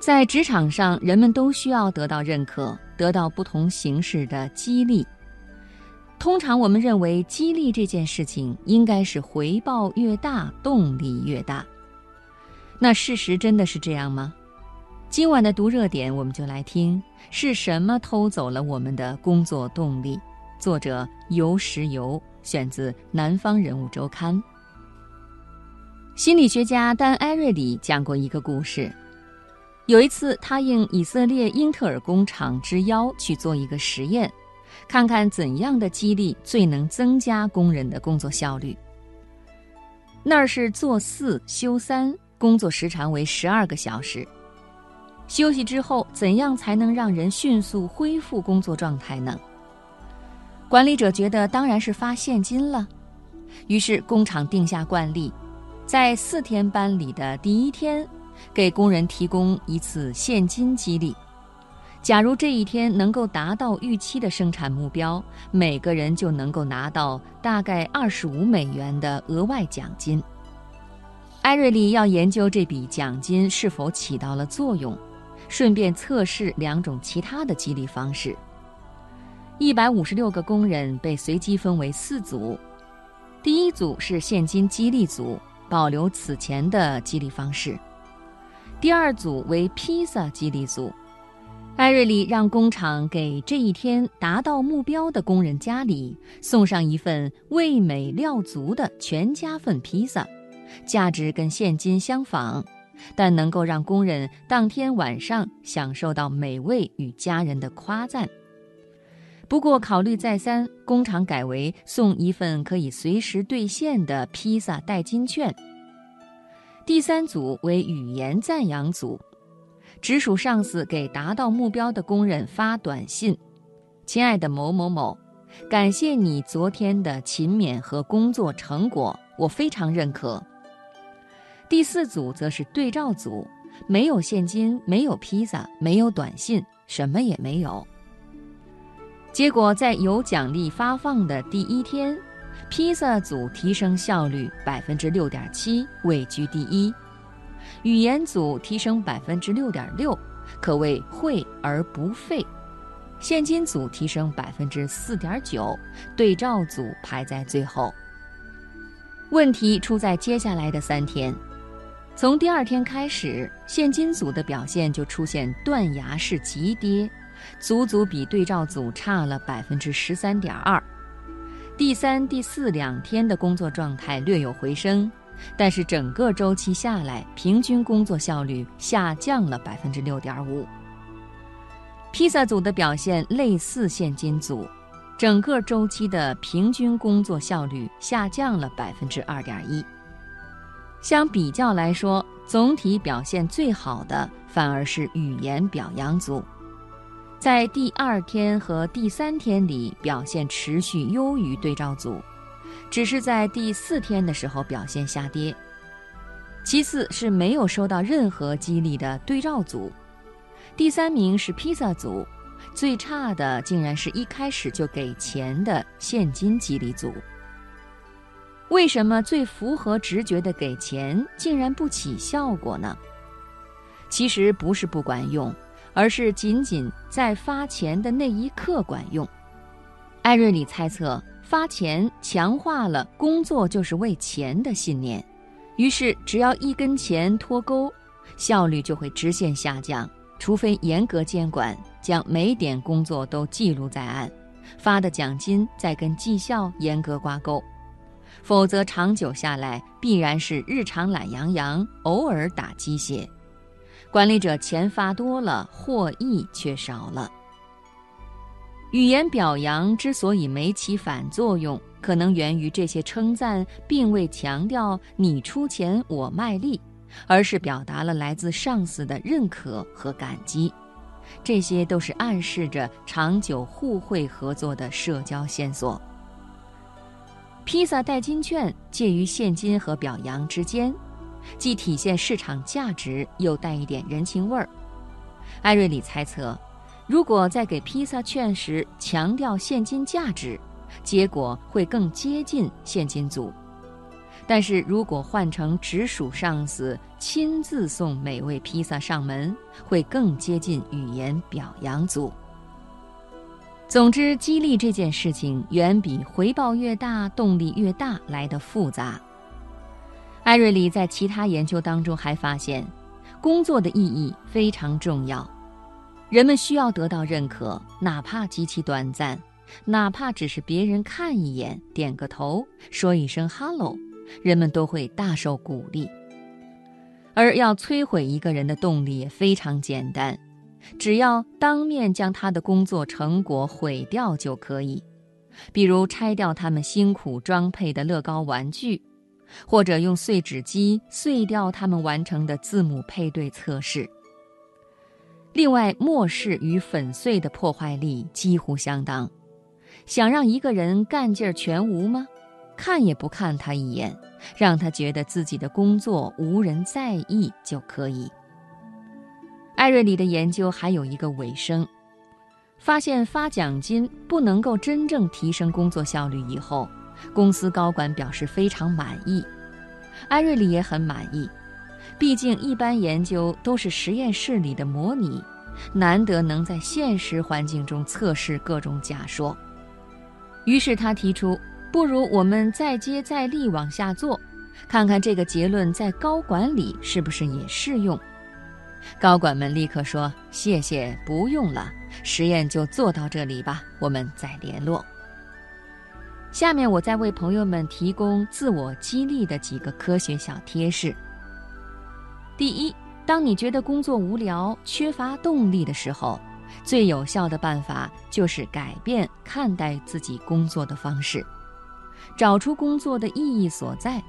在职场上，人们都需要得到认可，得到不同形式的激励。通常，我们认为激励这件事情应该是回报越大，动力越大。那事实真的是这样吗？今晚的读热点，我们就来听是什么偷走了我们的工作动力。作者游石游，选自《南方人物周刊》。心理学家丹·埃瑞里讲过一个故事。有一次，他应以色列英特尔工厂之邀去做一个实验，看看怎样的激励最能增加工人的工作效率。那儿是做四休三，工作时长为十二个小时。休息之后，怎样才能让人迅速恢复工作状态呢？管理者觉得当然是发现金了，于是工厂定下惯例，在四天班里的第一天。给工人提供一次现金激励，假如这一天能够达到预期的生产目标，每个人就能够拿到大概二十五美元的额外奖金。艾瑞丽要研究这笔奖金是否起到了作用，顺便测试两种其他的激励方式。一百五十六个工人被随机分为四组，第一组是现金激励组，保留此前的激励方式。第二组为披萨激励组，艾瑞里让工厂给这一天达到目标的工人家里送上一份味美料足的全家份披萨，价值跟现金相仿，但能够让工人当天晚上享受到美味与家人的夸赞。不过考虑再三，工厂改为送一份可以随时兑现的披萨代金券。第三组为语言赞扬组，直属上司给达到目标的工人发短信：“亲爱的某某某，感谢你昨天的勤勉和工作成果，我非常认可。”第四组则是对照组，没有现金，没有披萨，没有短信，什么也没有。结果在有奖励发放的第一天。披萨组提升效率百分之六点七，位居第一；语言组提升百分之六点六，可谓会而不费；现金组提升百分之四点九，对照组排在最后。问题出在接下来的三天，从第二天开始，现金组的表现就出现断崖式急跌，足足比对照组差了百分之十三点二。第三、第四两天的工作状态略有回升，但是整个周期下来，平均工作效率下降了百分之六点五。披萨组的表现类似现金组，整个周期的平均工作效率下降了百分之二点一。相比较来说，总体表现最好的反而是语言表扬组。在第二天和第三天里表现持续优于对照组，只是在第四天的时候表现下跌。其次是没有收到任何激励的对照组，第三名是披萨组，最差的竟然是一开始就给钱的现金激励组。为什么最符合直觉的给钱竟然不起效果呢？其实不是不管用。而是仅仅在发钱的那一刻管用。艾瑞里猜测，发钱强化了工作就是为钱的信念，于是只要一根钱脱钩，效率就会直线下降。除非严格监管，将每点工作都记录在案，发的奖金再跟绩效严格挂钩，否则长久下来必然是日常懒洋洋，偶尔打鸡血。管理者钱发多了，获益却少了。语言表扬之所以没起反作用，可能源于这些称赞并未强调“你出钱，我卖力”，而是表达了来自上司的认可和感激。这些都是暗示着长久互惠合作的社交线索。披萨代金券介于现金和表扬之间。既体现市场价值，又带一点人情味儿。艾瑞里猜测，如果在给披萨券时强调现金价值，结果会更接近现金组。但是如果换成直属上司亲自送美味披萨上门，会更接近语言表扬组。总之，激励这件事情远比回报越大、动力越大来的复杂。艾瑞里在其他研究当中还发现，工作的意义非常重要，人们需要得到认可，哪怕极其短暂，哪怕只是别人看一眼、点个头、说一声 “hello”。人们都会大受鼓励，而要摧毁一个人的动力也非常简单，只要当面将他的工作成果毁掉就可以，比如拆掉他们辛苦装配的乐高玩具，或者用碎纸机碎掉他们完成的字母配对测试。另外，漠视与粉碎的破坏力几乎相当。想让一个人干劲儿全无吗？看也不看他一眼，让他觉得自己的工作无人在意就可以。艾瑞里的研究还有一个尾声，发现发奖金不能够真正提升工作效率以后，公司高管表示非常满意，艾瑞里也很满意。毕竟一般研究都是实验室里的模拟，难得能在现实环境中测试各种假说。于是他提出。不如我们再接再厉往下做，看看这个结论在高管里是不是也适用。高管们立刻说：“谢谢，不用了，实验就做到这里吧，我们再联络。”下面我再为朋友们提供自我激励的几个科学小贴士。第一，当你觉得工作无聊、缺乏动力的时候，最有效的办法就是改变看待自己工作的方式。找出工作的意义所在，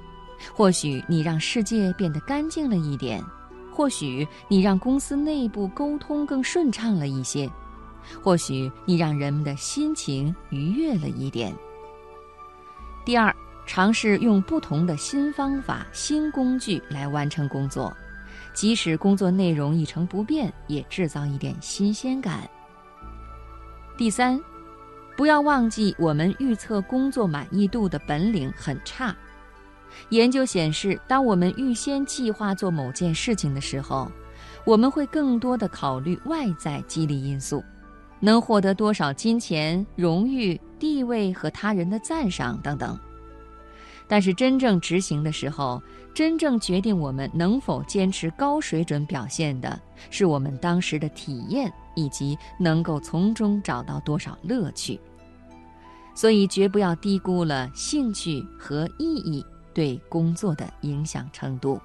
或许你让世界变得干净了一点，或许你让公司内部沟通更顺畅了一些，或许你让人们的心情愉悦了一点。第二，尝试用不同的新方法、新工具来完成工作，即使工作内容一成不变，也制造一点新鲜感。第三。不要忘记，我们预测工作满意度的本领很差。研究显示，当我们预先计划做某件事情的时候，我们会更多的考虑外在激励因素，能获得多少金钱、荣誉、地位和他人的赞赏等等。但是真正执行的时候，真正决定我们能否坚持高水准表现的，是我们当时的体验以及能够从中找到多少乐趣。所以，绝不要低估了兴趣和意义对工作的影响程度。